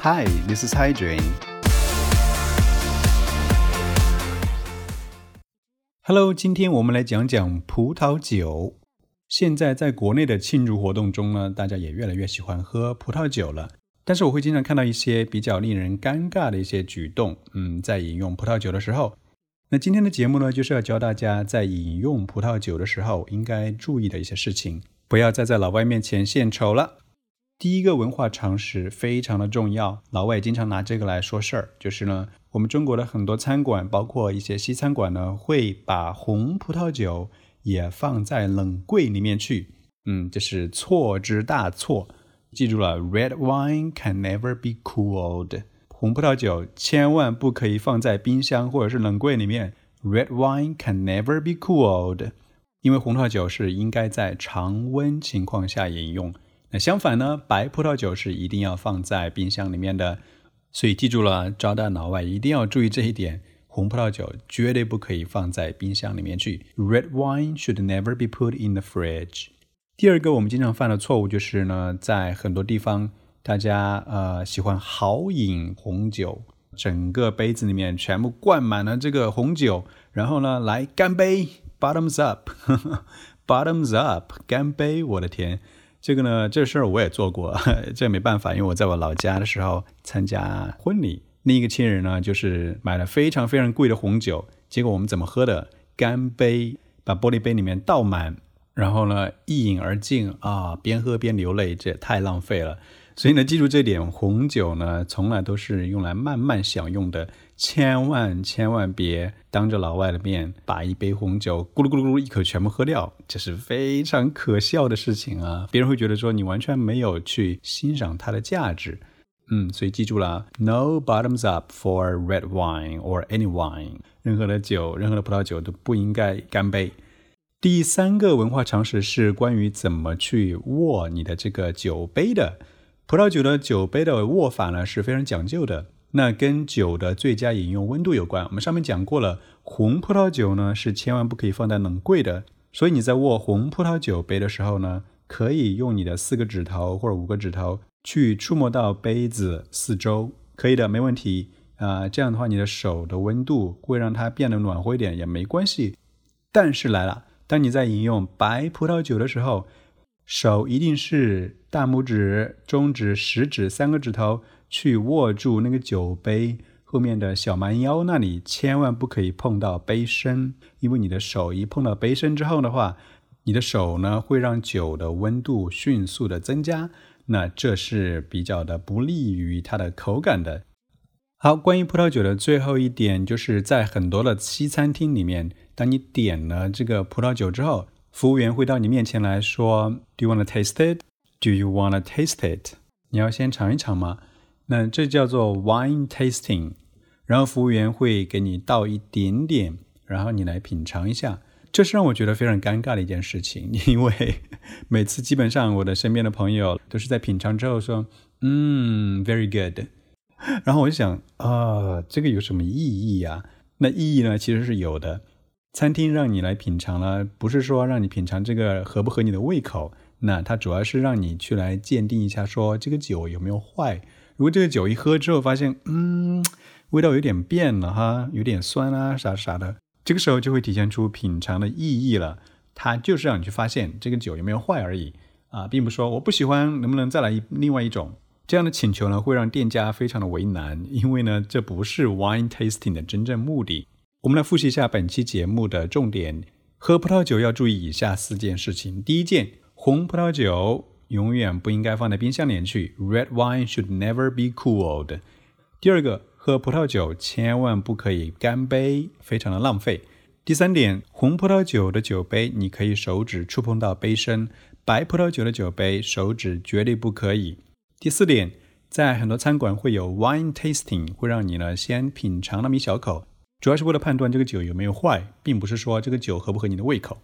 Hi, this is Hydrin. Hello，今天我们来讲讲葡萄酒。现在在国内的庆祝活动中呢，大家也越来越喜欢喝葡萄酒了。但是我会经常看到一些比较令人尴尬的一些举动，嗯，在饮用葡萄酒的时候。那今天的节目呢，就是要教大家在饮用葡萄酒的时候应该注意的一些事情，不要再在老外面前献丑了。第一个文化常识非常的重要，老外经常拿这个来说事儿，就是呢，我们中国的很多餐馆，包括一些西餐馆呢，会把红葡萄酒也放在冷柜里面去，嗯，这是错之大错。记住了，Red wine can never be cooled。红葡萄酒千万不可以放在冰箱或者是冷柜里面。Red wine can never be cooled，因为红葡萄酒是应该在常温情况下饮用。那相反呢，白葡萄酒是一定要放在冰箱里面的。所以记住了，招待老外一定要注意这一点。红葡萄酒绝对不可以放在冰箱里面去。Red wine should never be put in the fridge。第二个我们经常犯的错误就是呢，在很多地方。大家呃喜欢豪饮红酒，整个杯子里面全部灌满了这个红酒，然后呢来干杯，bottoms up，bottoms up，干杯！我的天，这个呢这事儿我也做过，这没办法，因为我在我老家的时候参加婚礼，另一个亲人呢就是买了非常非常贵的红酒，结果我们怎么喝的？干杯，把玻璃杯里面倒满，然后呢一饮而尽啊，边喝边流泪，这也太浪费了。所以呢，记住这点，红酒呢，从来都是用来慢慢享用的，千万千万别当着老外的面把一杯红酒咕噜咕噜咕噜一口全部喝掉，这是非常可笑的事情啊！别人会觉得说你完全没有去欣赏它的价值。嗯，所以记住了，No bottoms up for red wine or any wine，任何的酒，任何的葡萄酒都不应该干杯。第三个文化常识是关于怎么去握你的这个酒杯的。葡萄酒的酒杯的握法呢是非常讲究的，那跟酒的最佳饮用温度有关。我们上面讲过了，红葡萄酒呢是千万不可以放在冷柜的，所以你在握红葡萄酒杯的时候呢，可以用你的四个指头或者五个指头去触摸到杯子四周，可以的，没问题啊。这样的话，你的手的温度会让它变得暖和一点，也没关系。但是来了，当你在饮用白葡萄酒的时候，手一定是大拇指、中指、食指三个指头去握住那个酒杯后面的小蛮腰那里，千万不可以碰到杯身，因为你的手一碰到杯身之后的话，你的手呢会让酒的温度迅速的增加，那这是比较的不利于它的口感的。好，关于葡萄酒的最后一点，就是在很多的西餐厅里面，当你点了这个葡萄酒之后。服务员会到你面前来说：“Do you want to taste it? Do you want to taste it？” 你要先尝一尝吗？那这叫做 wine tasting。然后服务员会给你倒一点点，然后你来品尝一下。这是让我觉得非常尴尬的一件事情，因为每次基本上我的身边的朋友都是在品尝之后说：“嗯，very good。”然后我就想啊，这个有什么意义呀？那意义呢，其实是有的。餐厅让你来品尝了，不是说让你品尝这个合不合你的胃口，那它主要是让你去来鉴定一下，说这个酒有没有坏。如果这个酒一喝之后发现，嗯，味道有点变了哈，有点酸啊，啥啥的，这个时候就会体现出品尝的意义了。它就是让你去发现这个酒有没有坏而已啊，并不说我不喜欢，能不能再来一另外一种这样的请求呢？会让店家非常的为难，因为呢，这不是 wine tasting 的真正目的。我们来复习一下本期节目的重点：喝葡萄酒要注意以下四件事情。第一件，红葡萄酒永远不应该放在冰箱里去，Red wine should never be cooled。第二个，喝葡萄酒千万不可以干杯，非常的浪费。第三点，红葡萄酒的酒杯你可以手指触碰到杯身，白葡萄酒的酒杯手指绝对不可以。第四点，在很多餐馆会有 wine tasting，会让你呢先品尝那么一小口。主要是为了判断这个酒有没有坏，并不是说这个酒合不合你的胃口。